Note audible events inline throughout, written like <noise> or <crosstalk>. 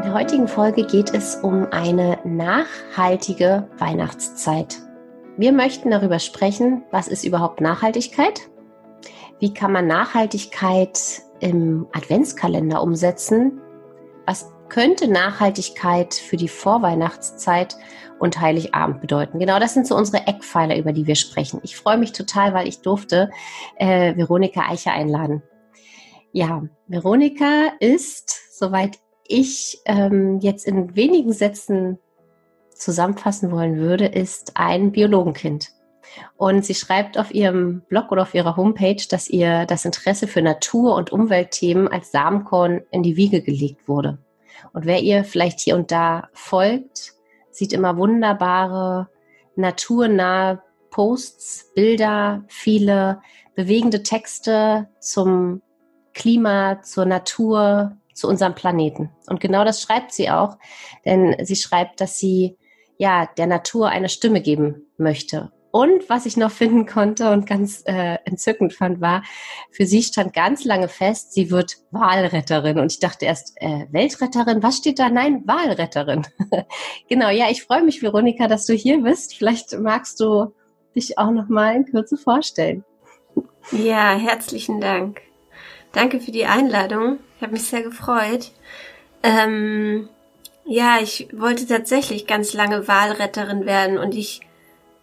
In der heutigen Folge geht es um eine nachhaltige Weihnachtszeit. Wir möchten darüber sprechen, was ist überhaupt Nachhaltigkeit? Wie kann man Nachhaltigkeit im Adventskalender umsetzen? Was könnte Nachhaltigkeit für die Vorweihnachtszeit und Heiligabend bedeuten? Genau, das sind so unsere Eckpfeiler, über die wir sprechen. Ich freue mich total, weil ich durfte äh, Veronika Eicher einladen. Ja, Veronika ist, soweit ich ähm, jetzt in wenigen Sätzen zusammenfassen wollen würde, ist ein Biologenkind. Und sie schreibt auf ihrem Blog oder auf ihrer Homepage, dass ihr das Interesse für Natur- und Umweltthemen als Samenkorn in die Wiege gelegt wurde. Und wer ihr vielleicht hier und da folgt, sieht immer wunderbare, naturnahe Posts, Bilder, viele bewegende Texte zum Klima, zur Natur, zu unserem Planeten. Und genau das schreibt sie auch, denn sie schreibt, dass sie ja der Natur eine Stimme geben möchte und was ich noch finden konnte und ganz äh, entzückend fand, war, für sie stand ganz lange fest, sie wird Wahlretterin. Und ich dachte erst, äh, Weltretterin, was steht da? Nein, Wahlretterin. <laughs> genau, ja, ich freue mich, Veronika, dass du hier bist. Vielleicht magst du dich auch noch mal in Kürze vorstellen. Ja, herzlichen Dank. Danke für die Einladung. Ich habe mich sehr gefreut. Ähm, ja, ich wollte tatsächlich ganz lange Wahlretterin werden und ich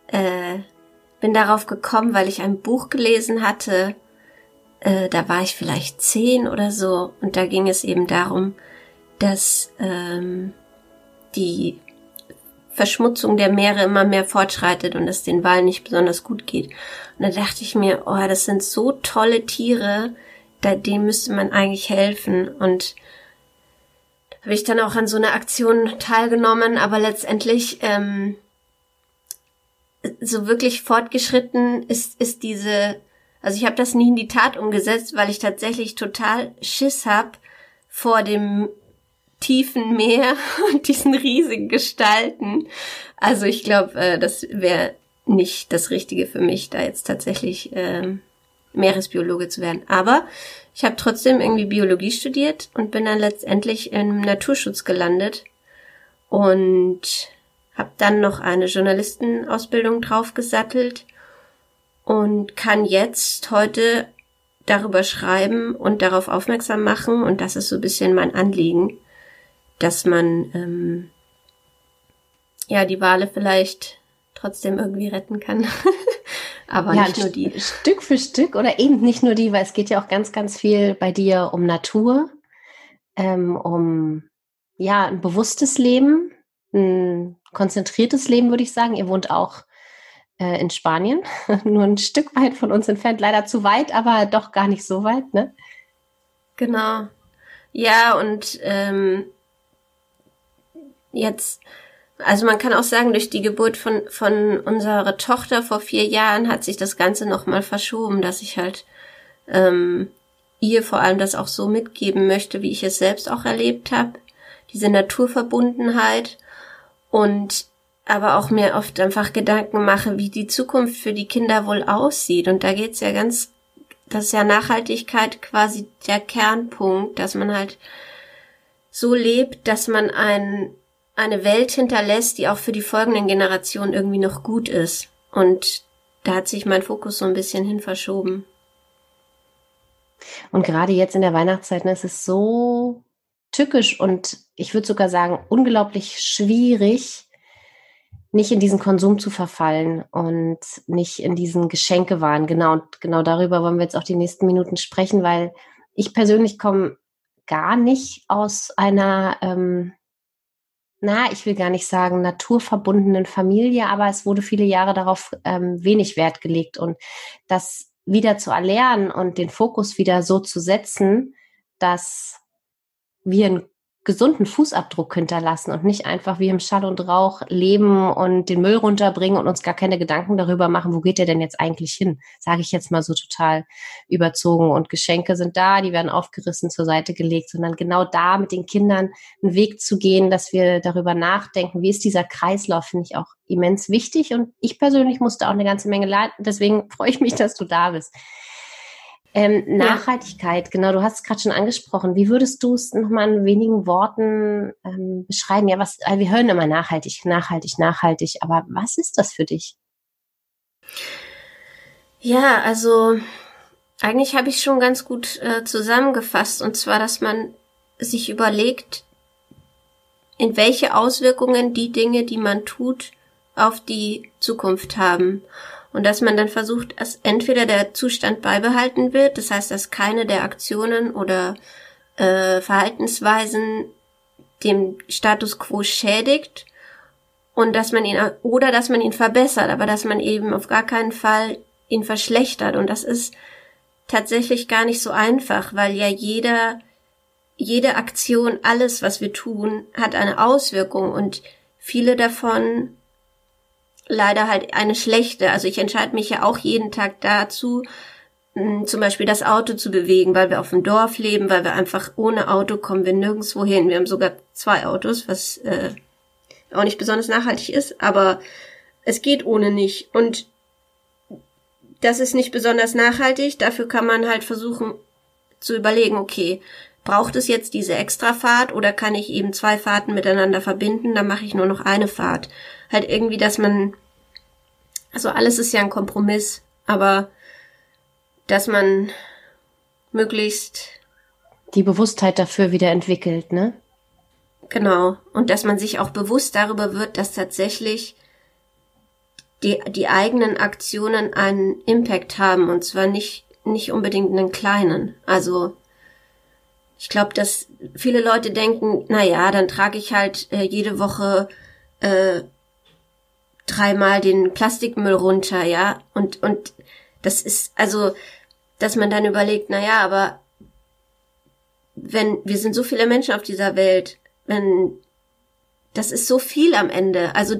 äh, bin darauf gekommen, weil ich ein Buch gelesen hatte. Äh, da war ich vielleicht zehn oder so und da ging es eben darum, dass ähm, die Verschmutzung der Meere immer mehr fortschreitet und es den Walen nicht besonders gut geht. Und da dachte ich mir, oh, das sind so tolle Tiere, da, denen müsste man eigentlich helfen. Und da habe ich dann auch an so einer Aktion teilgenommen, aber letztendlich ähm, so wirklich fortgeschritten ist, ist diese, also ich habe das nie in die Tat umgesetzt, weil ich tatsächlich total Schiss hab vor dem tiefen Meer <laughs> und diesen riesigen Gestalten. Also ich glaube, äh, das wäre nicht das Richtige für mich, da jetzt tatsächlich äh, Meeresbiologe zu werden. Aber ich habe trotzdem irgendwie Biologie studiert und bin dann letztendlich im Naturschutz gelandet. Und habe dann noch eine Journalistenausbildung draufgesattelt und kann jetzt heute darüber schreiben und darauf aufmerksam machen und das ist so ein bisschen mein Anliegen, dass man ähm, ja die Wale vielleicht trotzdem irgendwie retten kann. <laughs> Aber ja, nicht nur die. Stück für Stück oder eben nicht nur die, weil es geht ja auch ganz, ganz viel bei dir um Natur, ähm, um ja ein bewusstes Leben, ein konzentriertes Leben, würde ich sagen. Ihr wohnt auch äh, in Spanien, <laughs> nur ein Stück weit von uns entfernt, leider zu weit, aber doch gar nicht so weit, ne? Genau. Ja, und ähm, jetzt, also man kann auch sagen, durch die Geburt von, von unserer Tochter vor vier Jahren hat sich das Ganze nochmal verschoben, dass ich halt ähm, ihr vor allem das auch so mitgeben möchte, wie ich es selbst auch erlebt habe. Diese Naturverbundenheit und aber auch mir oft einfach Gedanken mache, wie die Zukunft für die Kinder wohl aussieht. Und da geht's ja ganz, das ist ja Nachhaltigkeit quasi der Kernpunkt, dass man halt so lebt, dass man ein, eine Welt hinterlässt, die auch für die folgenden Generationen irgendwie noch gut ist. Und da hat sich mein Fokus so ein bisschen hin verschoben. Und gerade jetzt in der Weihnachtszeit ne, ist es so tückisch und ich würde sogar sagen, unglaublich schwierig, nicht in diesen Konsum zu verfallen und nicht in diesen Geschenkewahn. Genau, und genau darüber wollen wir jetzt auch die nächsten Minuten sprechen, weil ich persönlich komme gar nicht aus einer, ähm, na, ich will gar nicht sagen, naturverbundenen Familie, aber es wurde viele Jahre darauf ähm, wenig Wert gelegt. Und das wieder zu erlernen und den Fokus wieder so zu setzen, dass wir ein gesunden Fußabdruck hinterlassen und nicht einfach wie im Schall und Rauch leben und den Müll runterbringen und uns gar keine Gedanken darüber machen, wo geht der denn jetzt eigentlich hin? Sage ich jetzt mal so total überzogen. Und Geschenke sind da, die werden aufgerissen, zur Seite gelegt, sondern genau da mit den Kindern einen Weg zu gehen, dass wir darüber nachdenken, wie ist dieser Kreislauf, finde ich auch immens wichtig. Und ich persönlich musste auch eine ganze Menge leiden. Deswegen freue ich mich, dass du da bist. Ähm, Nachhaltigkeit, ja. genau, du hast es gerade schon angesprochen. Wie würdest du es nochmal in wenigen Worten ähm, beschreiben? Ja, was, also wir hören immer nachhaltig, nachhaltig, nachhaltig, aber was ist das für dich? Ja, also eigentlich habe ich schon ganz gut äh, zusammengefasst, und zwar, dass man sich überlegt, in welche Auswirkungen die Dinge, die man tut, auf die Zukunft haben und dass man dann versucht, dass entweder der Zustand beibehalten wird, das heißt, dass keine der Aktionen oder äh, Verhaltensweisen dem Status quo schädigt und dass man ihn oder dass man ihn verbessert, aber dass man eben auf gar keinen Fall ihn verschlechtert. Und das ist tatsächlich gar nicht so einfach, weil ja jeder jede Aktion, alles was wir tun, hat eine Auswirkung. Und viele davon leider halt eine schlechte. Also ich entscheide mich ja auch jeden Tag dazu, hm, zum Beispiel das Auto zu bewegen, weil wir auf dem Dorf leben, weil wir einfach ohne Auto kommen wir nirgendwo hin. Wir haben sogar zwei Autos, was äh, auch nicht besonders nachhaltig ist, aber es geht ohne nicht. Und das ist nicht besonders nachhaltig. Dafür kann man halt versuchen zu überlegen, okay, braucht es jetzt diese Extrafahrt oder kann ich eben zwei Fahrten miteinander verbinden? Dann mache ich nur noch eine Fahrt halt irgendwie, dass man, also alles ist ja ein Kompromiss, aber dass man möglichst die Bewusstheit dafür wieder entwickelt, ne? Genau. Und dass man sich auch bewusst darüber wird, dass tatsächlich die, die eigenen Aktionen einen Impact haben und zwar nicht, nicht unbedingt einen kleinen. Also, ich glaube, dass viele Leute denken, na ja, dann trage ich halt äh, jede Woche äh, dreimal den Plastikmüll runter, ja. Und, und das ist, also, dass man dann überlegt, na ja, aber wenn, wir sind so viele Menschen auf dieser Welt, wenn, das ist so viel am Ende. Also,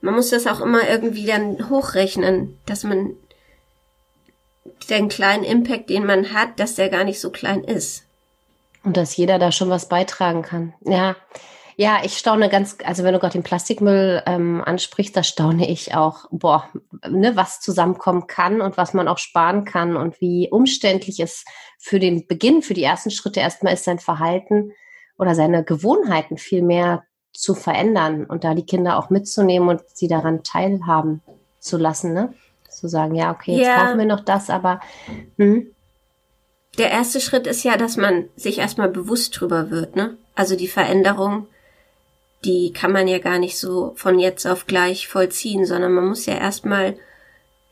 man muss das auch immer irgendwie dann hochrechnen, dass man den kleinen Impact, den man hat, dass der gar nicht so klein ist. Und dass jeder da schon was beitragen kann. Ja, ja, ich staune ganz, also wenn du gerade den Plastikmüll ähm, ansprichst, da staune ich auch, boah, ne, was zusammenkommen kann und was man auch sparen kann und wie umständlich es für den Beginn, für die ersten Schritte erstmal ist, sein Verhalten oder seine Gewohnheiten viel mehr zu verändern und da die Kinder auch mitzunehmen und sie daran teilhaben zu lassen, ne? Zu sagen, ja, okay, jetzt ja. kaufen wir noch das, aber hm? der erste Schritt ist ja, dass man sich erstmal bewusst drüber wird, ne? Also die Veränderung die kann man ja gar nicht so von jetzt auf gleich vollziehen, sondern man muss ja erstmal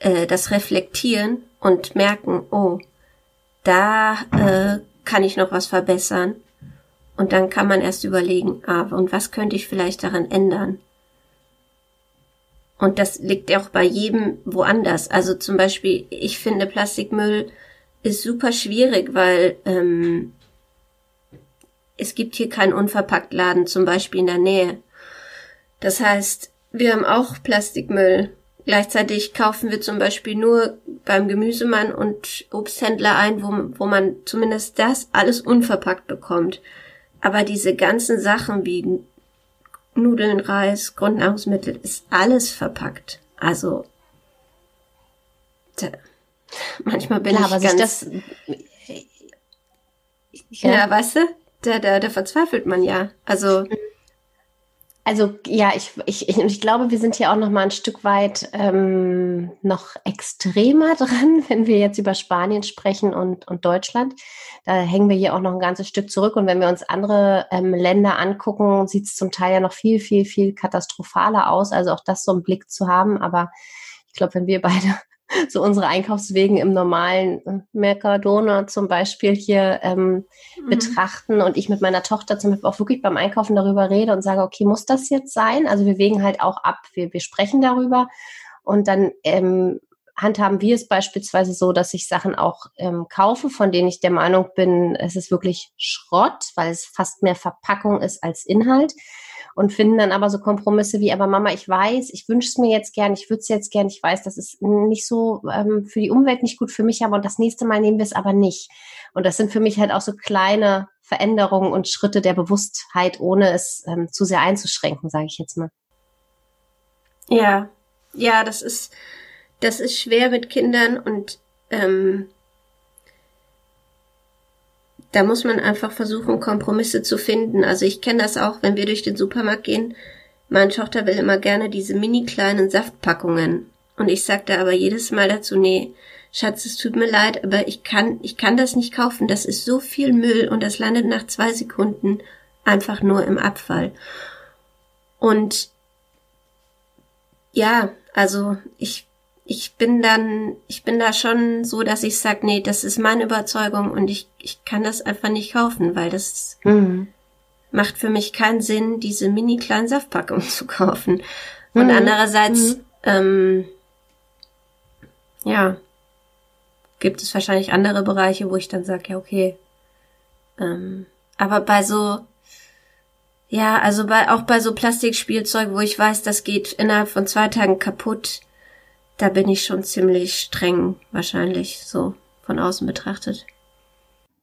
äh, das reflektieren und merken, oh, da äh, kann ich noch was verbessern. Und dann kann man erst überlegen, ah, und was könnte ich vielleicht daran ändern? Und das liegt ja auch bei jedem woanders. Also zum Beispiel, ich finde Plastikmüll ist super schwierig, weil ähm, es gibt hier keinen Unverpacktladen, zum Beispiel in der Nähe. Das heißt, wir haben auch Plastikmüll. Gleichzeitig kaufen wir zum Beispiel nur beim Gemüsemann und Obsthändler ein, wo, wo man zumindest das alles unverpackt bekommt. Aber diese ganzen Sachen wie Nudeln, Reis, Grundnahrungsmittel ist alles verpackt. Also tja, manchmal bin Klar, ich ganz. Das, ja, ja, weißt du? Da, da, da verzweifelt man ja. Also. Also ja, ich, ich, ich, ich glaube, wir sind hier auch noch mal ein Stück weit ähm, noch extremer <laughs> dran, wenn wir jetzt über Spanien sprechen und, und Deutschland. Da hängen wir hier auch noch ein ganzes Stück zurück. Und wenn wir uns andere ähm, Länder angucken, sieht es zum Teil ja noch viel, viel, viel katastrophaler aus. Also auch das so im Blick zu haben. Aber ich glaube, wenn wir beide <laughs> so unsere Einkaufswegen im normalen äh, Mercadona zum Beispiel hier ähm, mhm. betrachten und ich mit meiner Tochter zum Beispiel auch wirklich beim Einkaufen darüber rede und sage, okay, muss das jetzt sein? Also wir wägen halt auch ab, wir, wir sprechen darüber und dann ähm, handhaben wir es beispielsweise so, dass ich Sachen auch ähm, kaufe, von denen ich der Meinung bin, es ist wirklich Schrott, weil es fast mehr Verpackung ist als Inhalt und finden dann aber so Kompromisse wie, aber Mama, ich weiß, ich wünsche es mir jetzt gern, ich würde es jetzt gern, ich weiß, das ist nicht so ähm, für die Umwelt nicht gut für mich, aber und das nächste Mal nehmen wir es aber nicht. Und das sind für mich halt auch so kleine Veränderungen und Schritte der Bewusstheit, ohne es ähm, zu sehr einzuschränken, sage ich jetzt mal. Ja, ja, das ist, das ist schwer mit Kindern und ähm, da muss man einfach versuchen, Kompromisse zu finden. Also ich kenne das auch, wenn wir durch den Supermarkt gehen. Meine Tochter will immer gerne diese mini kleinen Saftpackungen. Und ich sagte aber jedes Mal dazu, nee, Schatz, es tut mir leid, aber ich kann, ich kann das nicht kaufen. Das ist so viel Müll und das landet nach zwei Sekunden einfach nur im Abfall. Und ja, also ich ich bin dann, ich bin da schon so, dass ich sage, nee, das ist meine Überzeugung und ich, ich kann das einfach nicht kaufen, weil das mhm. macht für mich keinen Sinn, diese mini kleinen Saftpackungen <laughs> zu kaufen. Und mhm. andererseits, mhm. ähm, ja, gibt es wahrscheinlich andere Bereiche, wo ich dann sage, ja, okay. Ähm, aber bei so, ja, also bei, auch bei so Plastikspielzeug, wo ich weiß, das geht innerhalb von zwei Tagen kaputt, da bin ich schon ziemlich streng, wahrscheinlich, so von außen betrachtet.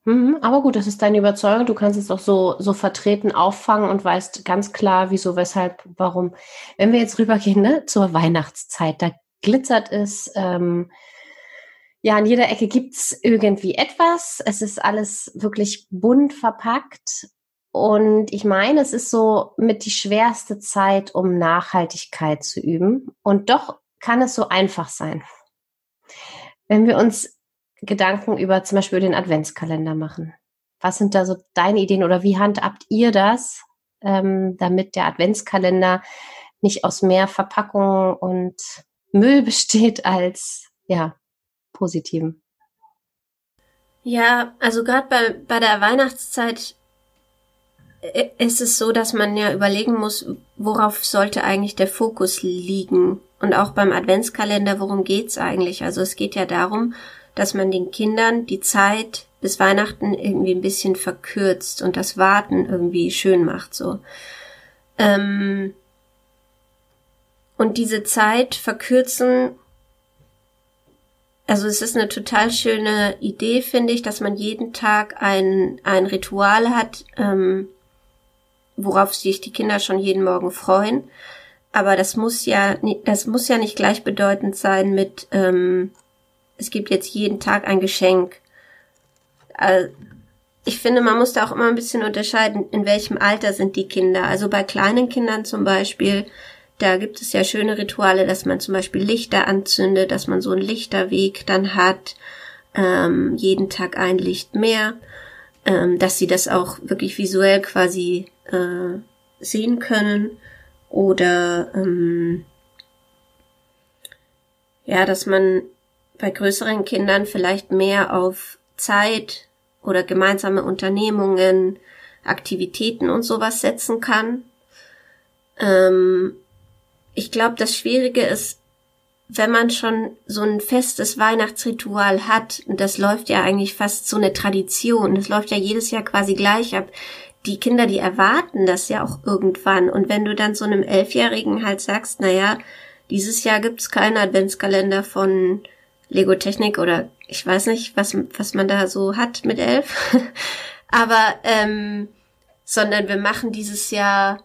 Mhm, aber gut, das ist deine Überzeugung. Du kannst es auch so, so vertreten auffangen und weißt ganz klar, wieso, weshalb, warum. Wenn wir jetzt rübergehen ne, zur Weihnachtszeit, da glitzert es. Ähm, ja, an jeder Ecke gibt's irgendwie etwas. Es ist alles wirklich bunt verpackt. Und ich meine, es ist so mit die schwerste Zeit, um Nachhaltigkeit zu üben. Und doch kann es so einfach sein. Wenn wir uns Gedanken über zum Beispiel den Adventskalender machen. Was sind da so deine Ideen oder wie handhabt ihr das, ähm, damit der Adventskalender nicht aus mehr Verpackungen und Müll <laughs> besteht als ja positiven? Ja, also gerade bei, bei der Weihnachtszeit äh, ist es so, dass man ja überlegen muss, worauf sollte eigentlich der Fokus liegen. Und auch beim Adventskalender, worum geht's eigentlich? Also es geht ja darum, dass man den Kindern die Zeit bis Weihnachten irgendwie ein bisschen verkürzt und das Warten irgendwie schön macht, so. Ähm und diese Zeit verkürzen, also es ist eine total schöne Idee, finde ich, dass man jeden Tag ein, ein Ritual hat, ähm, worauf sich die Kinder schon jeden Morgen freuen. Aber das muss ja, das muss ja nicht gleichbedeutend sein mit, ähm, es gibt jetzt jeden Tag ein Geschenk. Also, ich finde, man muss da auch immer ein bisschen unterscheiden, in welchem Alter sind die Kinder. Also bei kleinen Kindern zum Beispiel, da gibt es ja schöne Rituale, dass man zum Beispiel Lichter anzündet, dass man so einen Lichterweg dann hat, ähm, jeden Tag ein Licht mehr, ähm, dass sie das auch wirklich visuell quasi äh, sehen können oder ähm, ja, dass man bei größeren Kindern vielleicht mehr auf Zeit oder gemeinsame Unternehmungen, Aktivitäten und sowas setzen kann. Ähm, ich glaube, das Schwierige ist, wenn man schon so ein festes Weihnachtsritual hat, das läuft ja eigentlich fast so eine Tradition, das läuft ja jedes Jahr quasi gleich ab, die Kinder, die erwarten das ja auch irgendwann. Und wenn du dann so einem Elfjährigen halt sagst, na ja, dieses Jahr gibt's keinen Adventskalender von Lego Technik oder ich weiß nicht, was, was man da so hat mit elf. <laughs> Aber, ähm, sondern wir machen dieses Jahr,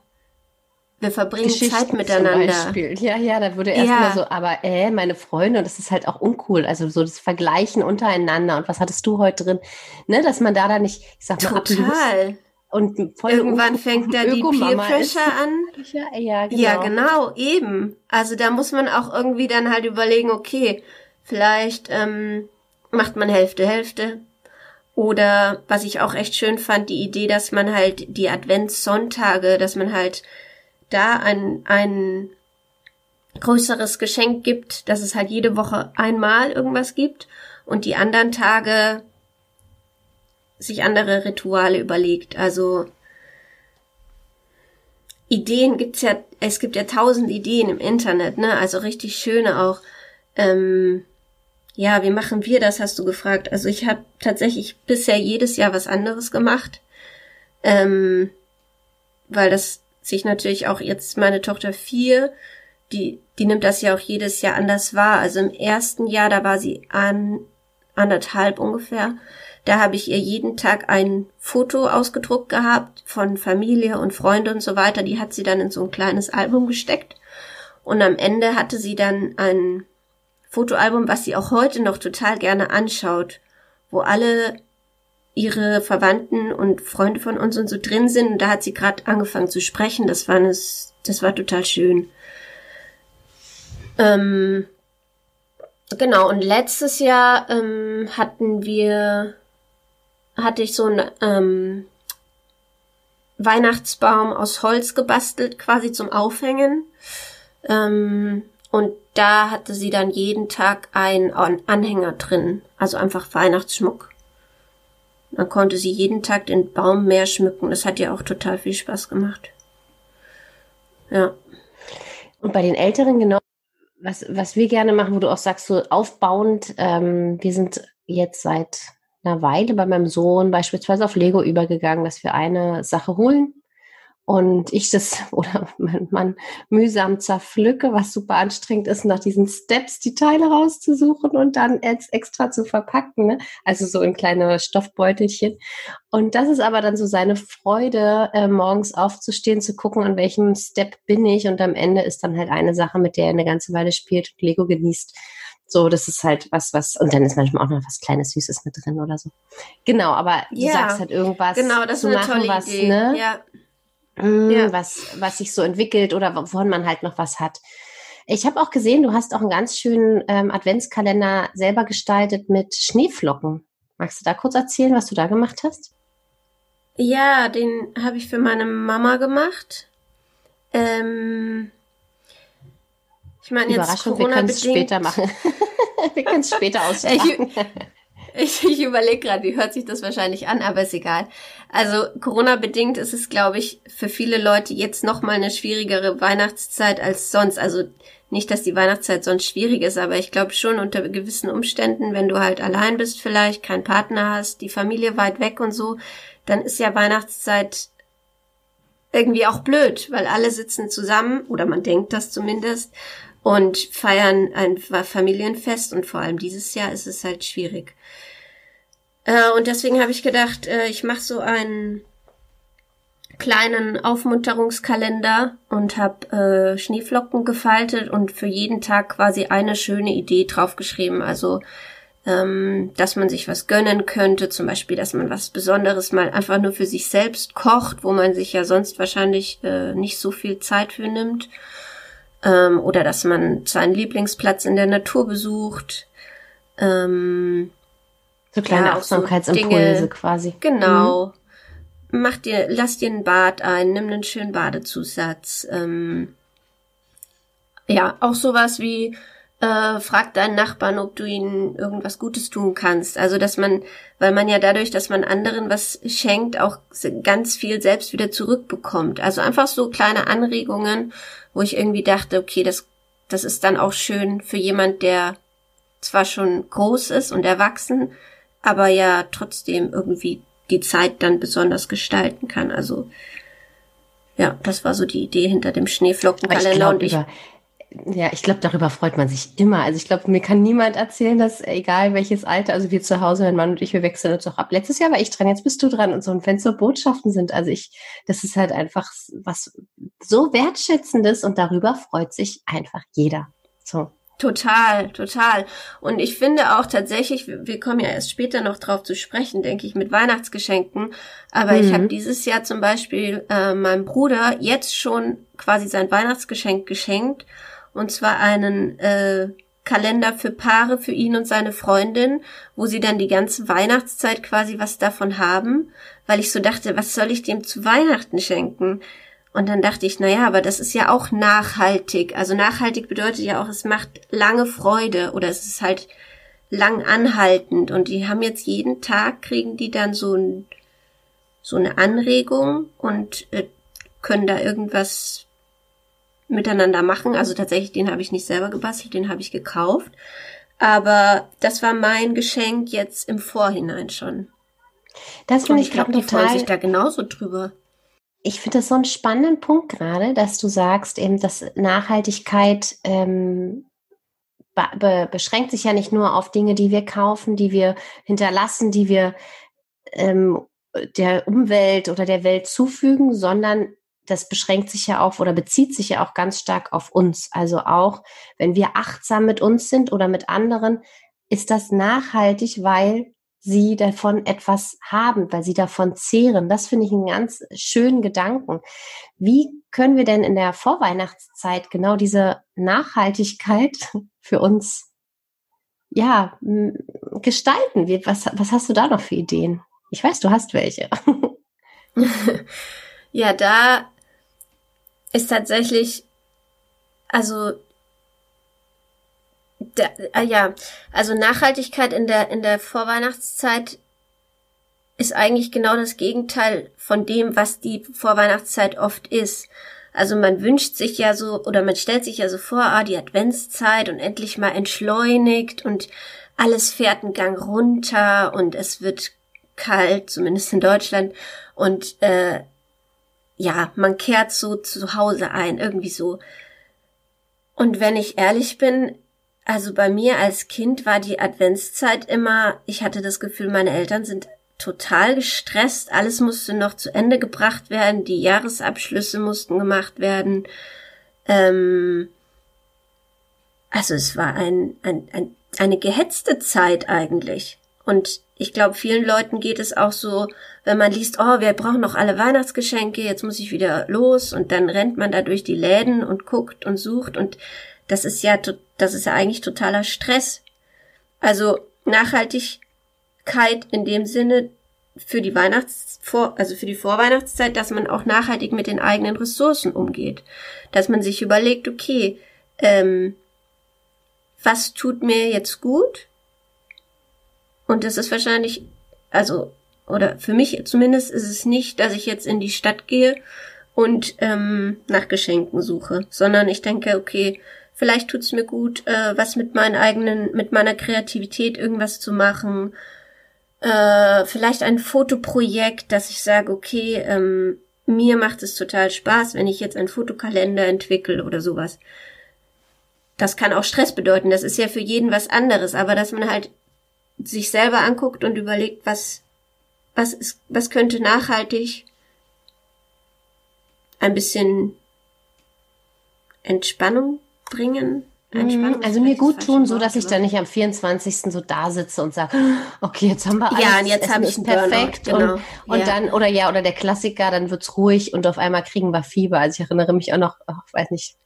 wir verbringen Zeit miteinander. Ja, ja, da würde erstmal ja. so, aber äh, meine Freunde, und das ist halt auch uncool. Also so das Vergleichen untereinander und was hattest du heute drin? Ne, dass man da dann nicht, ich sag mal, Total. Und voll Irgendwann fängt da die Peer Pressure an. Ja, genau. ja, genau, eben. Also da muss man auch irgendwie dann halt überlegen, okay, vielleicht ähm, macht man Hälfte, Hälfte. Oder was ich auch echt schön fand, die Idee, dass man halt die Adventssonntage, dass man halt da ein, ein größeres Geschenk gibt, dass es halt jede Woche einmal irgendwas gibt und die anderen Tage sich andere Rituale überlegt. Also Ideen gibt's ja, es gibt ja tausend Ideen im Internet, ne? Also richtig schöne auch. Ähm, ja, wie machen wir das, hast du gefragt. Also ich habe tatsächlich bisher jedes Jahr was anderes gemacht, ähm, weil das sich natürlich auch jetzt meine Tochter vier, die, die nimmt das ja auch jedes Jahr anders wahr. Also im ersten Jahr, da war sie an anderthalb ungefähr, da habe ich ihr jeden Tag ein Foto ausgedruckt gehabt von Familie und Freunde und so weiter. Die hat sie dann in so ein kleines Album gesteckt. Und am Ende hatte sie dann ein Fotoalbum, was sie auch heute noch total gerne anschaut, wo alle ihre Verwandten und Freunde von uns und so drin sind. Und da hat sie gerade angefangen zu sprechen. Das war eine, das war total schön. Ähm, genau. Und letztes Jahr ähm, hatten wir, hatte ich so ein ähm, Weihnachtsbaum aus Holz gebastelt, quasi zum Aufhängen. Ähm, und da hatte sie dann jeden Tag einen Anhänger drin, also einfach Weihnachtsschmuck. Dann konnte sie jeden Tag den Baum mehr schmücken. Das hat ihr auch total viel Spaß gemacht. Ja. Und bei den Älteren genau, was, was wir gerne machen, wo du auch sagst, so aufbauend, ähm, wir sind jetzt seit einer Weile bei meinem Sohn beispielsweise auf Lego übergegangen, dass wir eine Sache holen und ich das <laughs> oder mein Mann mühsam zerpflücke, was super anstrengend ist, nach diesen Steps die Teile rauszusuchen und dann extra zu verpacken, ne? also so in kleine Stoffbeutelchen. Und das ist aber dann so seine Freude, äh, morgens aufzustehen, zu gucken, an welchem Step bin ich und am Ende ist dann halt eine Sache, mit der er eine ganze Weile spielt und Lego genießt. So, das ist halt was, was, und dann ist manchmal auch noch was kleines Süßes mit drin oder so. Genau, aber du ja, sagst halt irgendwas genau, das zu ist eine machen, tolle was, Idee. ne? Ja mm, Ja. was, was sich so entwickelt oder wovon man halt noch was hat. Ich habe auch gesehen, du hast auch einen ganz schönen ähm, Adventskalender selber gestaltet mit Schneeflocken. Magst du da kurz erzählen, was du da gemacht hast? Ja, den habe ich für meine Mama gemacht. Ähm, ich meine jetzt Überraschung, wir können es Corona-bedingt. später machen. <laughs> wir können es später ausstragen. <laughs> Ich, ich überlege gerade, wie hört sich das wahrscheinlich an, aber ist egal. Also Corona-bedingt ist es, glaube ich, für viele Leute jetzt noch mal eine schwierigere Weihnachtszeit als sonst. Also nicht, dass die Weihnachtszeit sonst schwierig ist, aber ich glaube schon unter gewissen Umständen, wenn du halt allein bist vielleicht, keinen Partner hast, die Familie weit weg und so, dann ist ja Weihnachtszeit irgendwie auch blöd, weil alle sitzen zusammen, oder man denkt das zumindest, und feiern ein Familienfest und vor allem dieses Jahr ist es halt schwierig. Äh, und deswegen habe ich gedacht, äh, ich mache so einen kleinen Aufmunterungskalender und habe äh, Schneeflocken gefaltet und für jeden Tag quasi eine schöne Idee draufgeschrieben. Also ähm, dass man sich was gönnen könnte, zum Beispiel, dass man was Besonderes mal einfach nur für sich selbst kocht, wo man sich ja sonst wahrscheinlich nicht so viel Zeit für nimmt. Ähm, oder dass man seinen Lieblingsplatz in der Natur besucht. Ähm, So kleine Ja, auch so quasi. Genau. Mach dir, lass dir ein Bad ein, nimm einen schönen Badezusatz. Ähm, ja, auch sowas wie äh, frag deinen Nachbarn, ob du ihnen irgendwas Gutes tun kannst. Also dass man, weil man ja dadurch, dass man anderen was schenkt, auch ganz viel selbst wieder zurückbekommt. Also einfach so kleine Anregungen, wo ich irgendwie dachte, okay, das, das ist dann auch schön für jemand, der zwar schon groß ist und erwachsen, aber ja trotzdem irgendwie die Zeit dann besonders gestalten kann. Also ja, das war so die Idee hinter dem Aber ich Schneeflockenkalender glaube, und ich über, ja, ich glaube, darüber freut man sich immer. Also ich glaube, mir kann niemand erzählen, dass egal welches Alter, also wir zu Hause, mein Mann und ich, wir wechseln uns auch ab. Letztes Jahr war ich dran, jetzt bist du dran und so. Und wenn es so Botschaften sind, also ich, das ist halt einfach was so wertschätzendes und darüber freut sich einfach jeder. So. Total, total. Und ich finde auch tatsächlich, wir kommen ja erst später noch drauf zu sprechen, denke ich, mit Weihnachtsgeschenken. Aber ich Mhm. habe dieses Jahr zum Beispiel äh, meinem Bruder jetzt schon quasi sein Weihnachtsgeschenk geschenkt. Und zwar einen äh, Kalender für Paare, für ihn und seine Freundin, wo sie dann die ganze Weihnachtszeit quasi was davon haben. Weil ich so dachte, was soll ich dem zu Weihnachten schenken? Und dann dachte ich, na ja, aber das ist ja auch nachhaltig. Also nachhaltig bedeutet ja auch, es macht lange Freude oder es ist halt lang anhaltend. Und die haben jetzt jeden Tag, kriegen die dann so, ein, so eine Anregung und äh, können da irgendwas miteinander machen. Also tatsächlich, den habe ich nicht selber gebastelt, den habe ich gekauft. Aber das war mein Geschenk jetzt im Vorhinein schon. Das finde ich, ich glaube, die freuen sich da genauso drüber. Ich finde das so einen spannenden Punkt gerade, dass du sagst, eben, dass Nachhaltigkeit ähm, be beschränkt sich ja nicht nur auf Dinge, die wir kaufen, die wir hinterlassen, die wir ähm, der Umwelt oder der Welt zufügen, sondern das beschränkt sich ja auch oder bezieht sich ja auch ganz stark auf uns. Also auch, wenn wir achtsam mit uns sind oder mit anderen, ist das nachhaltig, weil sie davon etwas haben, weil sie davon zehren. Das finde ich einen ganz schönen Gedanken. Wie können wir denn in der Vorweihnachtszeit genau diese Nachhaltigkeit <laughs> für uns ja gestalten? Was, was hast du da noch für Ideen? Ich weiß, du hast welche. <laughs> <laughs> ja, da ist tatsächlich, also der, äh, ja, also Nachhaltigkeit in der in der Vorweihnachtszeit ist eigentlich genau das Gegenteil von dem, was die Vorweihnachtszeit oft ist. Also man wünscht sich ja so oder man stellt sich ja so vor, ah, die Adventszeit und endlich mal entschleunigt und alles fährt einen Gang runter und es wird kalt, zumindest in Deutschland und äh, ja, man kehrt so zu Hause ein, irgendwie so. Und wenn ich ehrlich bin, also bei mir als Kind war die Adventszeit immer, ich hatte das Gefühl, meine Eltern sind total gestresst, alles musste noch zu Ende gebracht werden, die Jahresabschlüsse mussten gemacht werden. Ähm, also es war ein, ein, ein, eine gehetzte Zeit eigentlich. Und ich glaube, vielen Leuten geht es auch so, wenn man liest, oh, wir brauchen noch alle Weihnachtsgeschenke, jetzt muss ich wieder los. Und dann rennt man da durch die Läden und guckt und sucht. Und das ist ja, das ist ja eigentlich totaler Stress. Also Nachhaltigkeit in dem Sinne für die Weihnachts also für die Vorweihnachtszeit, dass man auch nachhaltig mit den eigenen Ressourcen umgeht, dass man sich überlegt, okay, ähm, was tut mir jetzt gut und das ist wahrscheinlich, also, oder für mich zumindest ist es nicht, dass ich jetzt in die Stadt gehe und ähm, nach Geschenken suche, sondern ich denke, okay, vielleicht tut's mir gut, äh, was mit meinen eigenen, mit meiner Kreativität irgendwas zu machen. Äh, vielleicht ein Fotoprojekt, dass ich sage, okay, ähm, mir macht es total Spaß, wenn ich jetzt einen Fotokalender entwickle oder sowas. Das kann auch Stress bedeuten. Das ist ja für jeden was anderes, aber dass man halt sich selber anguckt und überlegt, was, was ist, was könnte nachhaltig ein bisschen Entspannung bringen. Mhm. Entspannung also mir gut tun, so dass ich dann nicht am 24. so da sitze und sage, <gasps> okay, jetzt haben wir alles. Ja, und jetzt habe ich perfekt genau. und, und ja. dann oder ja oder der Klassiker, dann wird's ruhig und auf einmal kriegen wir Fieber. Also ich erinnere mich auch noch, oh, weiß nicht,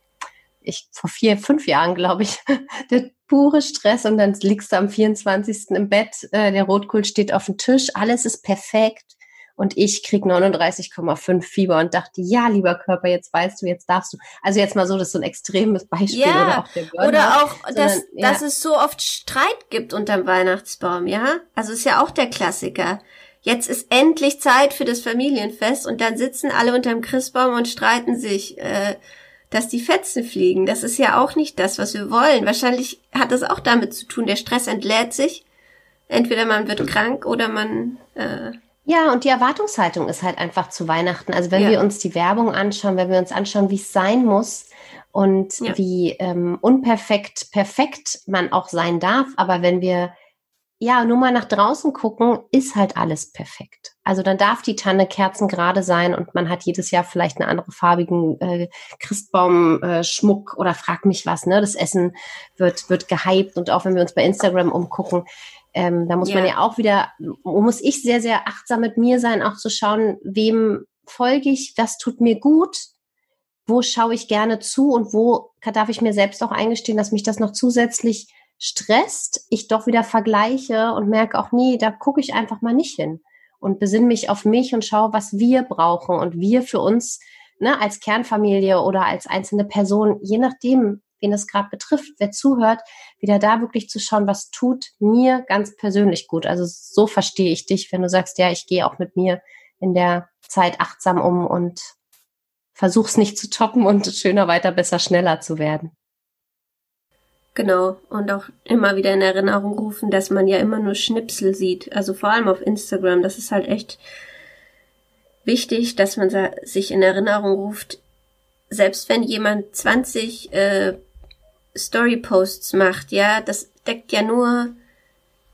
ich vor vier, fünf Jahren, glaube ich, <laughs> der pure Stress und dann liegst du am 24. im Bett, äh, der Rotkohl steht auf dem Tisch, alles ist perfekt und ich krieg 39,5 Fieber und dachte, ja, lieber Körper, jetzt weißt du, jetzt darfst du. Also jetzt mal so, das ist so ein extremes Beispiel ja, oder auch der Burnout, Oder auch, sondern, dass, ja. dass es so oft Streit gibt unterm Weihnachtsbaum, ja? Also ist ja auch der Klassiker. Jetzt ist endlich Zeit für das Familienfest und dann sitzen alle unterm Christbaum und streiten sich. Äh, dass die Fetzen fliegen. Das ist ja auch nicht das, was wir wollen. Wahrscheinlich hat das auch damit zu tun, der Stress entlädt sich. Entweder man wird krank oder man. Äh ja, und die Erwartungshaltung ist halt einfach zu Weihnachten. Also wenn ja. wir uns die Werbung anschauen, wenn wir uns anschauen, wie es sein muss und ja. wie ähm, unperfekt perfekt man auch sein darf, aber wenn wir ja, nur mal nach draußen gucken, ist halt alles perfekt. Also dann darf die Tanne kerzengerade sein und man hat jedes Jahr vielleicht einen anderen farbigen äh, Christbaum-Schmuck äh, oder frag mich was, ne? Das Essen wird, wird gehypt und auch wenn wir uns bei Instagram umgucken, ähm, da muss yeah. man ja auch wieder, muss ich sehr, sehr achtsam mit mir sein, auch zu schauen, wem folge ich, was tut mir gut, wo schaue ich gerne zu und wo darf ich mir selbst auch eingestehen, dass mich das noch zusätzlich stresst, ich doch wieder vergleiche und merke auch, nie, da gucke ich einfach mal nicht hin und besinne mich auf mich und schaue, was wir brauchen und wir für uns ne, als Kernfamilie oder als einzelne Person, je nachdem, wen es gerade betrifft, wer zuhört, wieder da wirklich zu schauen, was tut mir ganz persönlich gut. Also so verstehe ich dich, wenn du sagst, ja, ich gehe auch mit mir in der Zeit achtsam um und versuch's nicht zu toppen und schöner, weiter, besser, schneller zu werden. Genau. Und auch immer wieder in Erinnerung rufen, dass man ja immer nur Schnipsel sieht. Also vor allem auf Instagram. Das ist halt echt wichtig, dass man sich in Erinnerung ruft, selbst wenn jemand 20 äh, Story-Posts macht, ja, das deckt ja nur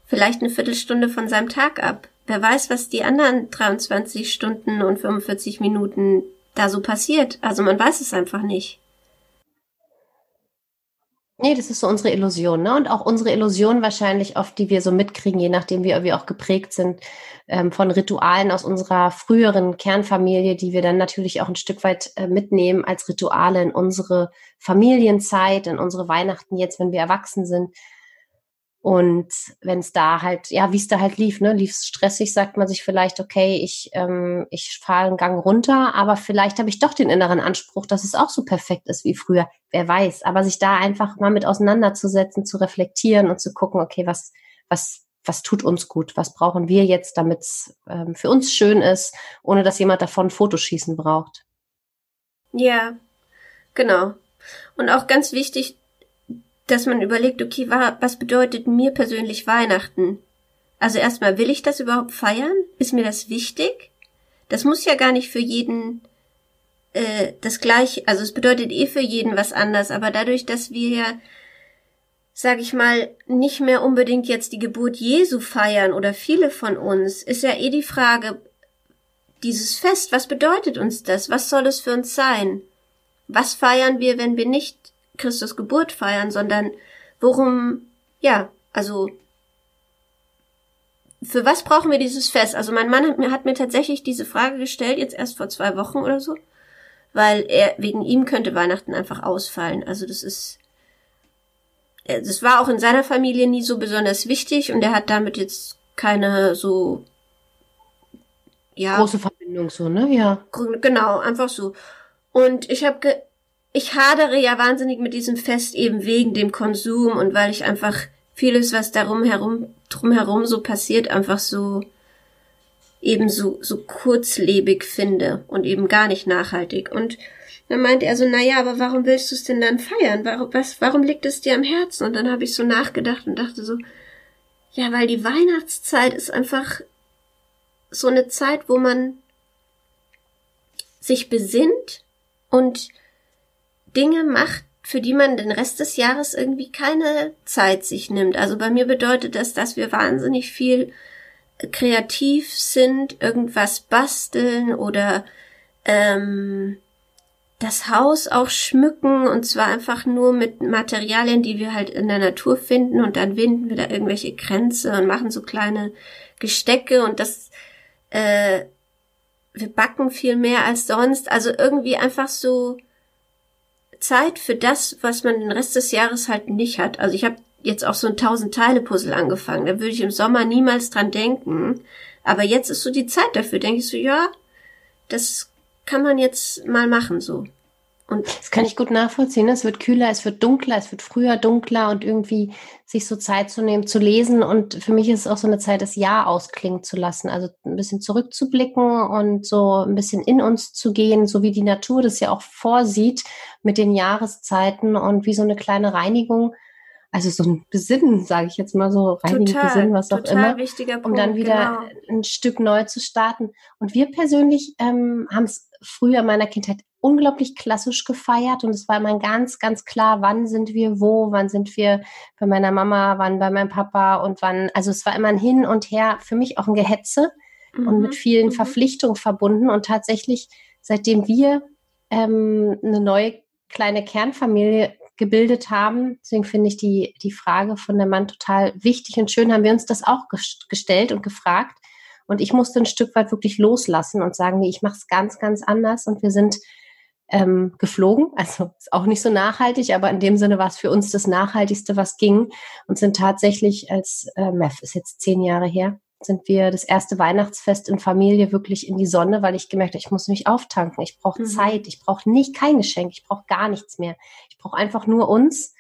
vielleicht eine Viertelstunde von seinem Tag ab. Wer weiß, was die anderen 23 Stunden und 45 Minuten da so passiert. Also man weiß es einfach nicht. Nee, das ist so unsere Illusion, ne? Und auch unsere Illusion wahrscheinlich oft, die wir so mitkriegen, je nachdem wie wir auch geprägt sind, ähm, von Ritualen aus unserer früheren Kernfamilie, die wir dann natürlich auch ein Stück weit äh, mitnehmen als Rituale in unsere Familienzeit, in unsere Weihnachten jetzt, wenn wir erwachsen sind. Und wenn es da halt, ja, wie es da halt lief, ne, lief es stressig, sagt man sich vielleicht, okay, ich, ähm, ich fahre einen Gang runter, aber vielleicht habe ich doch den inneren Anspruch, dass es auch so perfekt ist wie früher. Wer weiß. Aber sich da einfach mal mit auseinanderzusetzen, zu reflektieren und zu gucken, okay, was, was, was tut uns gut? Was brauchen wir jetzt, damit es ähm, für uns schön ist, ohne dass jemand davon Fotoschießen braucht? Ja, genau. Und auch ganz wichtig, dass man überlegt, okay, was bedeutet mir persönlich Weihnachten? Also erstmal, will ich das überhaupt feiern? Ist mir das wichtig? Das muss ja gar nicht für jeden äh, das gleiche, also es bedeutet eh für jeden was anders, aber dadurch, dass wir ja, sag ich mal, nicht mehr unbedingt jetzt die Geburt Jesu feiern oder viele von uns, ist ja eh die Frage, dieses Fest, was bedeutet uns das? Was soll es für uns sein? Was feiern wir, wenn wir nicht Christus Geburt feiern, sondern worum, ja, also für was brauchen wir dieses Fest? Also mein Mann hat mir, hat mir tatsächlich diese Frage gestellt, jetzt erst vor zwei Wochen oder so, weil er, wegen ihm könnte Weihnachten einfach ausfallen. Also das ist, das war auch in seiner Familie nie so besonders wichtig und er hat damit jetzt keine so, ja. Große Verbindung so, ne? Ja. Genau, einfach so. Und ich habe ich hadere ja wahnsinnig mit diesem Fest eben wegen dem Konsum und weil ich einfach vieles, was darum herum, drumherum so passiert, einfach so eben so, so kurzlebig finde und eben gar nicht nachhaltig. Und dann meinte er so, na ja, aber warum willst du es denn dann feiern? Warum, was, warum liegt es dir am Herzen? Und dann habe ich so nachgedacht und dachte so, ja, weil die Weihnachtszeit ist einfach so eine Zeit, wo man sich besinnt und Dinge macht, für die man den Rest des Jahres irgendwie keine Zeit sich nimmt. Also bei mir bedeutet das, dass wir wahnsinnig viel kreativ sind, irgendwas basteln oder ähm, das Haus auch schmücken und zwar einfach nur mit Materialien, die wir halt in der Natur finden und dann winden wir da irgendwelche Kränze und machen so kleine Gestecke und das äh, wir backen viel mehr als sonst. Also irgendwie einfach so Zeit für das, was man den Rest des Jahres halt nicht hat. Also ich habe jetzt auch so ein tausend Teile Puzzle angefangen. Da würde ich im Sommer niemals dran denken. Aber jetzt ist so die Zeit dafür. Denke ich so, ja, das kann man jetzt mal machen so. Und das kann ich gut nachvollziehen. Es wird kühler, es wird dunkler, es wird früher dunkler und irgendwie sich so Zeit zu nehmen, zu lesen. Und für mich ist es auch so eine Zeit, das Jahr ausklingen zu lassen. Also ein bisschen zurückzublicken und so ein bisschen in uns zu gehen, so wie die Natur das ja auch vorsieht mit den Jahreszeiten und wie so eine kleine Reinigung. Also so ein Besinnen, sage ich jetzt mal so, reinigen, total, Besinnen, was auch immer, Punkt, um dann wieder genau. ein Stück neu zu starten. Und wir persönlich ähm, haben es früher in meiner Kindheit unglaublich klassisch gefeiert und es war immer ganz, ganz klar, wann sind wir wo, wann sind wir bei meiner Mama, wann bei meinem Papa und wann, also es war immer ein Hin und Her, für mich auch ein Gehetze mhm. und mit vielen mhm. Verpflichtungen verbunden und tatsächlich, seitdem wir ähm, eine neue kleine Kernfamilie gebildet haben, deswegen finde ich die, die Frage von der Mann total wichtig und schön, haben wir uns das auch gestellt und gefragt, und ich musste ein Stück weit wirklich loslassen und sagen, nee, ich mache es ganz, ganz anders. Und wir sind ähm, geflogen. Also ist auch nicht so nachhaltig, aber in dem Sinne war es für uns das Nachhaltigste, was ging. Und sind tatsächlich als, äh, Meth ist jetzt zehn Jahre her, sind wir das erste Weihnachtsfest in Familie wirklich in die Sonne, weil ich gemerkt habe, ich muss mich auftanken, ich brauche mhm. Zeit, ich brauche nicht kein Geschenk, ich brauche gar nichts mehr. Ich brauche einfach nur uns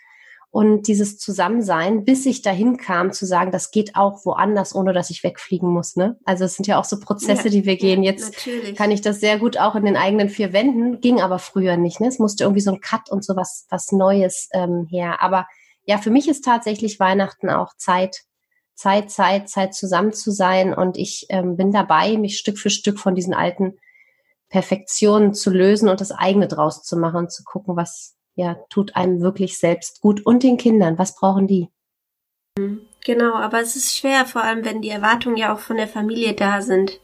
und dieses Zusammensein, bis ich dahin kam zu sagen, das geht auch woanders, ohne dass ich wegfliegen muss. Ne? Also es sind ja auch so Prozesse, ja, die wir gehen. Jetzt natürlich. kann ich das sehr gut auch in den eigenen vier Wänden, ging aber früher nicht. Ne? Es musste irgendwie so ein Cut und so was, was Neues ähm, her. Aber ja, für mich ist tatsächlich Weihnachten auch Zeit, Zeit, Zeit, Zeit zusammen zu sein. Und ich ähm, bin dabei, mich Stück für Stück von diesen alten Perfektionen zu lösen und das eigene draus zu machen und zu gucken, was ja tut einem wirklich selbst gut und den Kindern. Was brauchen die? Genau, aber es ist schwer, vor allem wenn die Erwartungen ja auch von der Familie da sind.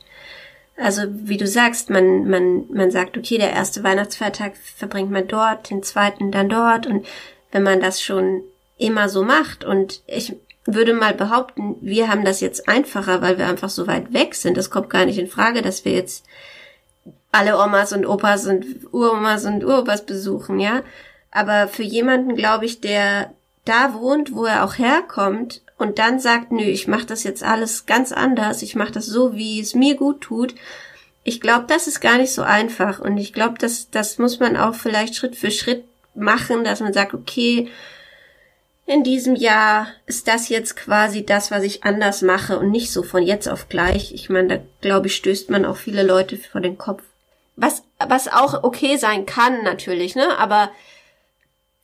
Also wie du sagst, man, man, man sagt, okay, der erste Weihnachtsfeiertag verbringt man dort, den zweiten dann dort. Und wenn man das schon immer so macht und ich würde mal behaupten, wir haben das jetzt einfacher, weil wir einfach so weit weg sind. Es kommt gar nicht in Frage, dass wir jetzt alle Omas und Opas und Uromas und Uropas besuchen, ja. Aber für jemanden, glaube ich, der da wohnt, wo er auch herkommt und dann sagt, nö, ich mache das jetzt alles ganz anders, ich mache das so, wie es mir gut tut. Ich glaube, das ist gar nicht so einfach und ich glaube, das, das muss man auch vielleicht Schritt für Schritt machen, dass man sagt, okay, in diesem Jahr ist das jetzt quasi das, was ich anders mache und nicht so von jetzt auf gleich. Ich meine, da glaube ich, stößt man auch viele Leute vor den Kopf. Was, was auch okay sein kann, natürlich, ne? Aber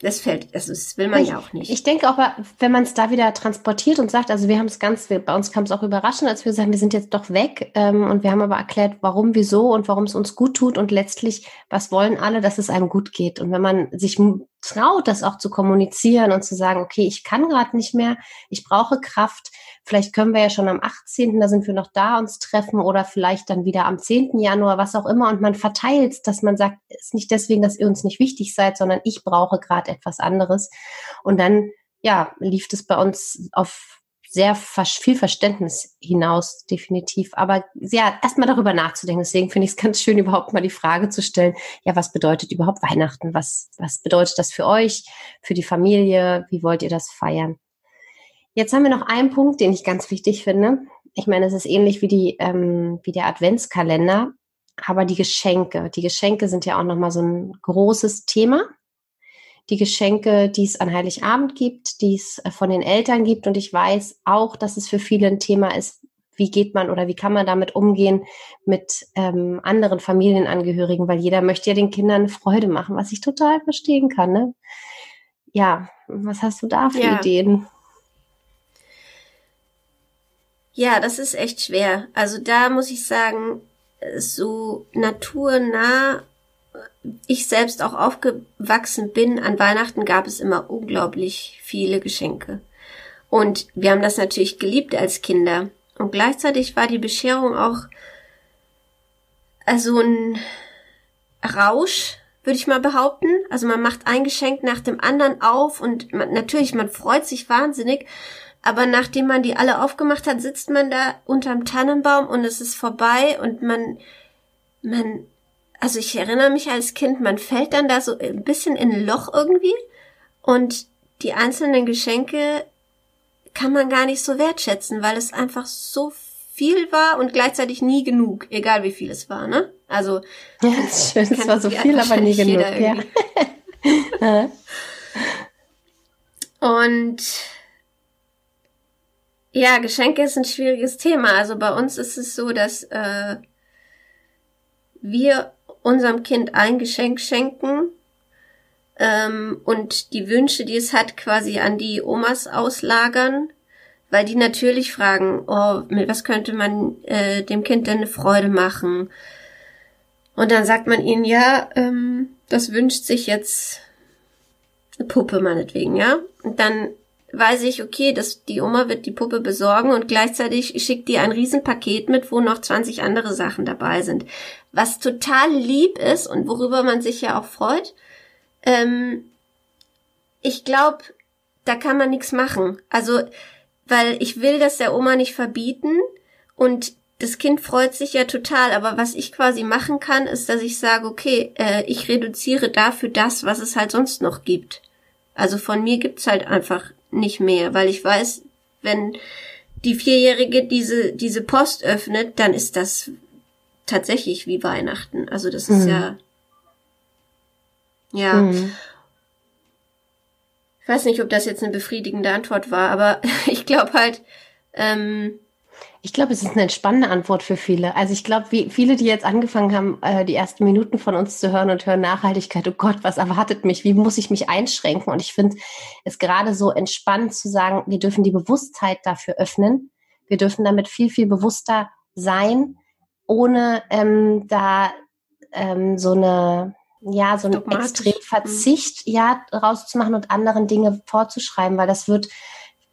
das fällt, also das will man ich, ja auch nicht. Ich denke auch, wenn man es da wieder transportiert und sagt, also wir haben es ganz, wir, bei uns kam es auch überraschend, als wir sagen, wir sind jetzt doch weg ähm, und wir haben aber erklärt, warum, wieso und warum es uns gut tut und letztlich, was wollen alle, dass es einem gut geht. Und wenn man sich traut, das auch zu kommunizieren und zu sagen, okay, ich kann gerade nicht mehr, ich brauche Kraft, Vielleicht können wir ja schon am 18., da sind wir noch da, uns treffen oder vielleicht dann wieder am 10. Januar, was auch immer. Und man verteilt, dass man sagt, es ist nicht deswegen, dass ihr uns nicht wichtig seid, sondern ich brauche gerade etwas anderes. Und dann, ja, lief es bei uns auf sehr viel Verständnis hinaus, definitiv. Aber ja, erstmal darüber nachzudenken. Deswegen finde ich es ganz schön, <laughs> überhaupt mal die Frage zu stellen, ja, was bedeutet überhaupt Weihnachten? Was, was bedeutet das für euch, für die Familie? Wie wollt ihr das feiern? Jetzt haben wir noch einen Punkt, den ich ganz wichtig finde. Ich meine, es ist ähnlich wie die ähm, wie der Adventskalender, aber die Geschenke. Die Geschenke sind ja auch noch mal so ein großes Thema. Die Geschenke, die es an Heiligabend gibt, die es äh, von den Eltern gibt, und ich weiß auch, dass es für viele ein Thema ist. Wie geht man oder wie kann man damit umgehen mit ähm, anderen Familienangehörigen? Weil jeder möchte ja den Kindern Freude machen, was ich total verstehen kann. Ne? Ja, was hast du da für ja. Ideen? Ja, das ist echt schwer. Also da muss ich sagen, so naturnah ich selbst auch aufgewachsen bin, an Weihnachten gab es immer unglaublich viele Geschenke. Und wir haben das natürlich geliebt als Kinder. Und gleichzeitig war die Bescherung auch also ein Rausch, würde ich mal behaupten. Also man macht ein Geschenk nach dem anderen auf und man, natürlich, man freut sich wahnsinnig. Aber nachdem man die alle aufgemacht hat, sitzt man da unterm Tannenbaum und es ist vorbei und man, man, also ich erinnere mich als Kind, man fällt dann da so ein bisschen in ein Loch irgendwie und die einzelnen Geschenke kann man gar nicht so wertschätzen, weil es einfach so viel war und gleichzeitig nie genug, egal wie viel es war, ne? Also ja, <laughs> es war so viel, aber nie genug. <laughs> Ja. und ja, Geschenke ist ein schwieriges Thema. Also bei uns ist es so, dass äh, wir unserem Kind ein Geschenk schenken ähm, und die Wünsche, die es hat, quasi an die Omas auslagern, weil die natürlich fragen, oh, mit was könnte man äh, dem Kind denn eine Freude machen? Und dann sagt man ihnen, ja, ähm, das wünscht sich jetzt eine Puppe meinetwegen, ja? Und dann weiß ich, okay, dass die Oma wird die Puppe besorgen und gleichzeitig schickt die ein Riesenpaket mit, wo noch 20 andere Sachen dabei sind. Was total lieb ist und worüber man sich ja auch freut. Ähm, ich glaube, da kann man nichts machen. Also, weil ich will das der Oma nicht verbieten und das Kind freut sich ja total, aber was ich quasi machen kann, ist, dass ich sage, okay, äh, ich reduziere dafür das, was es halt sonst noch gibt. Also von mir gibt's halt einfach nicht mehr, weil ich weiß, wenn die Vierjährige diese, diese Post öffnet, dann ist das tatsächlich wie Weihnachten. Also das ist mhm. ja, ja. Mhm. Ich weiß nicht, ob das jetzt eine befriedigende Antwort war, aber <laughs> ich glaube halt, ähm, Ich glaube, es ist eine entspannende Antwort für viele. Also ich glaube, wie viele, die jetzt angefangen haben, äh, die ersten Minuten von uns zu hören und hören Nachhaltigkeit, oh Gott, was erwartet mich? Wie muss ich mich einschränken? Und ich finde es gerade so entspannt zu sagen, wir dürfen die Bewusstheit dafür öffnen. Wir dürfen damit viel, viel bewusster sein, ohne ähm, da ähm, so eine ja, so einen extrem mhm. Verzicht ja rauszumachen und anderen Dinge vorzuschreiben, weil das wird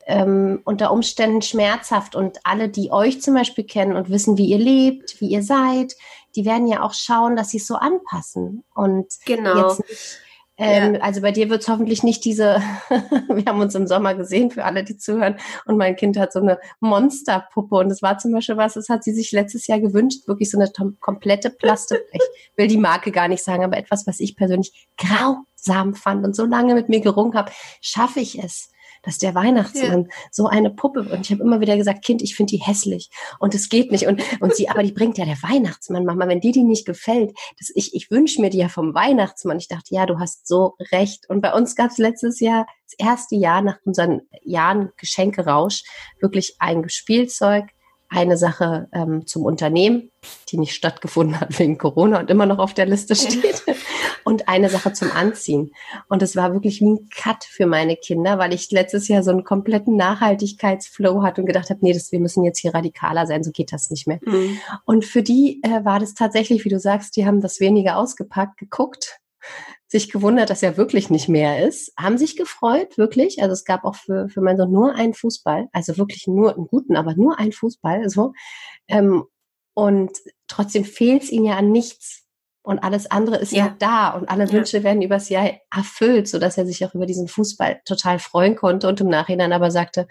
ähm, unter Umständen schmerzhaft. Und alle, die euch zum Beispiel kennen und wissen, wie ihr lebt, wie ihr seid, die werden ja auch schauen, dass sie es so anpassen. Und genau. jetzt nicht, ähm, ja. Also bei dir wird es hoffentlich nicht diese, <laughs> wir haben uns im Sommer gesehen, für alle, die zuhören, und mein Kind hat so eine Monsterpuppe. Und das war zum Beispiel was, das hat sie sich letztes Jahr gewünscht, wirklich so eine komplette Plastik. <laughs> Ich will die Marke gar nicht sagen, aber etwas, was ich persönlich grausam fand und so lange mit mir gerungen habe, schaffe ich es dass der Weihnachtsmann ja. so eine Puppe und ich habe immer wieder gesagt, Kind, ich finde die hässlich. Und es geht nicht. Und und sie, aber die bringt ja der Weihnachtsmann, Mama, wenn dir die nicht gefällt, das ich ich wünsche mir die ja vom Weihnachtsmann. Ich dachte, ja, du hast so recht. Und bei uns gab es letztes Jahr das erste Jahr nach unseren Jahren Geschenkerausch wirklich ein Spielzeug, eine Sache ähm, zum Unternehmen, die nicht stattgefunden hat wegen Corona und immer noch auf der Liste steht, und eine Sache zum Anziehen. Und es war wirklich wie ein Cut für meine Kinder, weil ich letztes Jahr so einen kompletten Nachhaltigkeitsflow hatte und gedacht habe, nee, das, wir müssen jetzt hier radikaler sein, so geht das nicht mehr. Mhm. Und für die äh, war das tatsächlich, wie du sagst, die haben das weniger ausgepackt, geguckt, sich gewundert, dass er wirklich nicht mehr ist, haben sich gefreut, wirklich. Also es gab auch für, für meinen Sohn nur einen Fußball, also wirklich nur einen guten, aber nur einen Fußball, so. Ähm, und trotzdem fehlt es ihnen ja an nichts. Und alles andere ist ja, ja da und alle ja. Wünsche werden übers Jahr erfüllt, so dass er sich auch über diesen Fußball total freuen konnte und im Nachhinein aber sagte,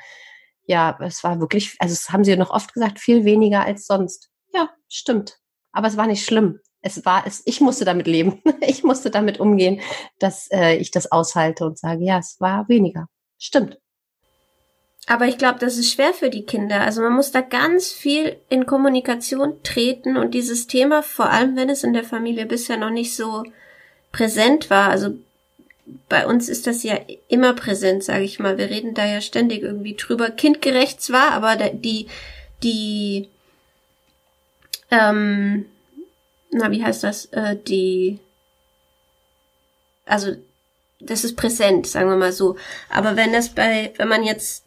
ja, es war wirklich, also es haben sie noch oft gesagt, viel weniger als sonst. Ja, stimmt. Aber es war nicht schlimm es war es, ich musste damit leben. <laughs> Ich musste damit umgehen, dass äh, ich das aushalte und sage, ja, es war weniger. Stimmt. Aber ich glaube, das ist schwer für die Kinder. Also man muss da ganz viel in Kommunikation treten und dieses Thema, vor allem wenn es in der Familie bisher noch nicht so präsent war, also bei uns ist das ja immer präsent, sage ich mal. Wir reden da ja ständig irgendwie drüber. Kindgerecht zwar, aber die die ähm, na, wie heißt das, äh, die, also, das ist präsent, sagen wir mal so. Aber wenn das bei, wenn man jetzt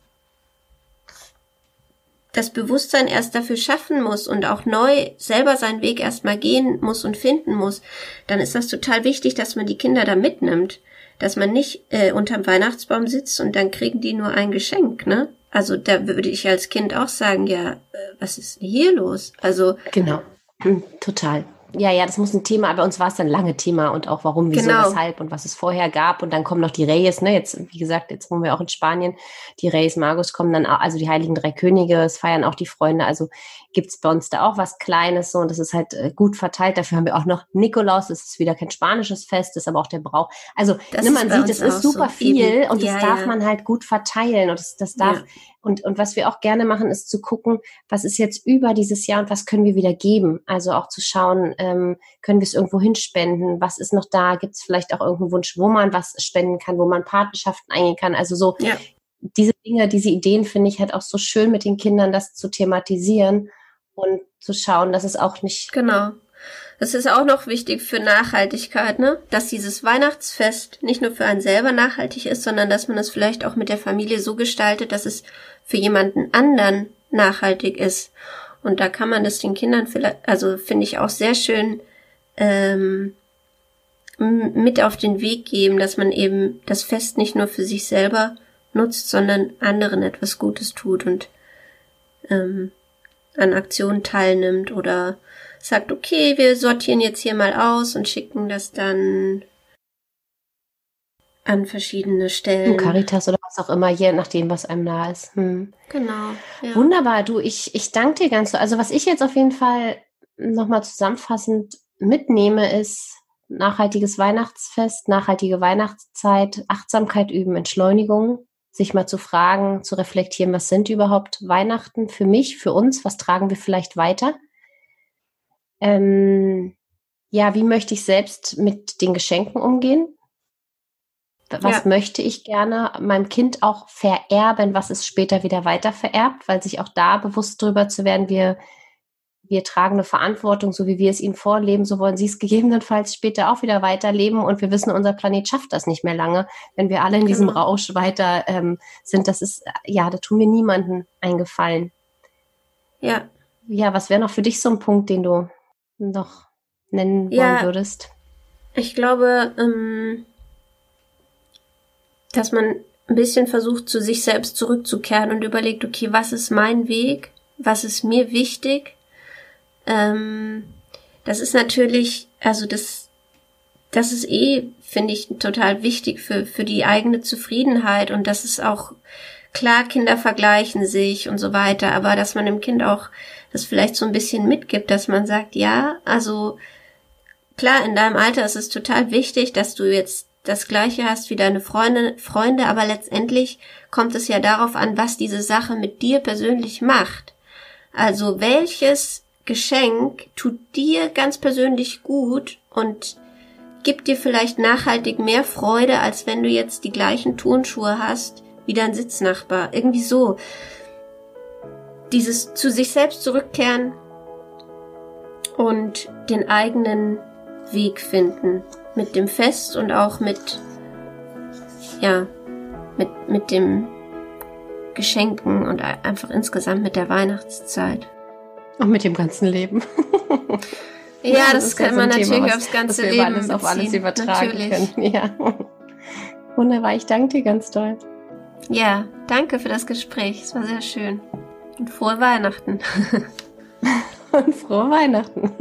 das Bewusstsein erst dafür schaffen muss und auch neu selber seinen Weg erstmal gehen muss und finden muss, dann ist das total wichtig, dass man die Kinder da mitnimmt. Dass man nicht äh, unterm Weihnachtsbaum sitzt und dann kriegen die nur ein Geschenk, ne? Also da würde ich als Kind auch sagen, ja, äh, was ist denn hier los? Also genau, hm, total. Ja, ja, das muss ein Thema, aber uns war es ein lange Thema und auch warum, wieso, genau. weshalb und was es vorher gab. Und dann kommen noch die Reyes, ne? Jetzt, wie gesagt, jetzt wohnen wir auch in Spanien. Die Reyes Magos kommen dann auch, also die Heiligen Drei Könige, es feiern auch die Freunde. Also gibt's bei uns da auch was Kleines so und das ist halt äh, gut verteilt. Dafür haben wir auch noch Nikolaus, das ist wieder kein spanisches Fest, das ist aber auch der Brauch. Also ne, man sieht, es ist super so viel eben. und ja, das darf ja. man halt gut verteilen und das, das darf ja. Und, und was wir auch gerne machen, ist zu gucken, was ist jetzt über dieses Jahr und was können wir wieder geben. Also auch zu schauen, ähm, können wir es irgendwo hinspenden, was ist noch da, gibt es vielleicht auch irgendeinen Wunsch, wo man was spenden kann, wo man Partnerschaften eingehen kann. Also so ja. diese Dinge, diese Ideen finde ich halt auch so schön mit den Kindern, das zu thematisieren und zu schauen, dass es auch nicht. Genau. Das ist auch noch wichtig für Nachhaltigkeit, ne? Dass dieses Weihnachtsfest nicht nur für einen selber nachhaltig ist, sondern dass man es vielleicht auch mit der Familie so gestaltet, dass es für jemanden anderen nachhaltig ist. Und da kann man das den Kindern vielleicht, also finde ich auch sehr schön ähm, mit auf den Weg geben, dass man eben das Fest nicht nur für sich selber nutzt, sondern anderen etwas Gutes tut und ähm, an Aktionen teilnimmt oder sagt, okay, wir sortieren jetzt hier mal aus und schicken das dann an verschiedene Stellen. Caritas oder was auch immer, je nachdem, was einem nah ist. Hm. Genau. Ja. Wunderbar, du, ich, ich danke dir ganz so. Also was ich jetzt auf jeden Fall nochmal zusammenfassend mitnehme, ist nachhaltiges Weihnachtsfest, nachhaltige Weihnachtszeit, Achtsamkeit üben, Entschleunigung, sich mal zu fragen, zu reflektieren, was sind überhaupt Weihnachten für mich, für uns, was tragen wir vielleicht weiter? Ähm, ja, wie möchte ich selbst mit den Geschenken umgehen? Was ja. möchte ich gerne meinem Kind auch vererben? Was ist später wieder weiter vererbt? Weil sich auch da bewusst drüber zu werden, wir, wir tragen eine Verantwortung, so wie wir es ihnen vorleben, so wollen sie es <laughs> gegebenenfalls später auch wieder weiterleben. Und wir wissen, unser Planet schafft das nicht mehr lange, wenn wir alle in diesem genau. Rausch weiter ähm, sind. Das ist, ja, da tun wir niemanden eingefallen. Ja. Ja, was wäre noch für dich so ein Punkt, den du noch nennen ja, wollen würdest? Ich glaube, ähm, dass man ein bisschen versucht, zu sich selbst zurückzukehren und überlegt, okay, was ist mein Weg? Was ist mir wichtig? Ähm, das ist natürlich, also das, das ist eh, finde ich, total wichtig für, für die eigene Zufriedenheit und das ist auch klar, Kinder vergleichen sich und so weiter, aber dass man dem Kind auch das vielleicht so ein bisschen mitgibt, dass man sagt, ja, also klar, in deinem Alter ist es total wichtig, dass du jetzt das gleiche hast wie deine Freunde, Freunde, aber letztendlich kommt es ja darauf an, was diese Sache mit dir persönlich macht. Also welches Geschenk tut dir ganz persönlich gut und gibt dir vielleicht nachhaltig mehr Freude, als wenn du jetzt die gleichen Turnschuhe hast wie dein Sitznachbar. Irgendwie so. Dieses zu sich selbst zurückkehren und den eigenen Weg finden mit dem Fest und auch mit, ja, mit, mit dem Geschenken und einfach insgesamt mit der Weihnachtszeit. Und mit dem ganzen Leben. <laughs> ja, das, das kann man natürlich Thema, aufs ganze was Leben alles auf alles übertragen natürlich. können. <laughs> Ja. Wunderbar, ich danke dir ganz toll. Ja, danke für das Gespräch. Es war sehr schön. Und frohe Weihnachten. <laughs> Und frohe Weihnachten.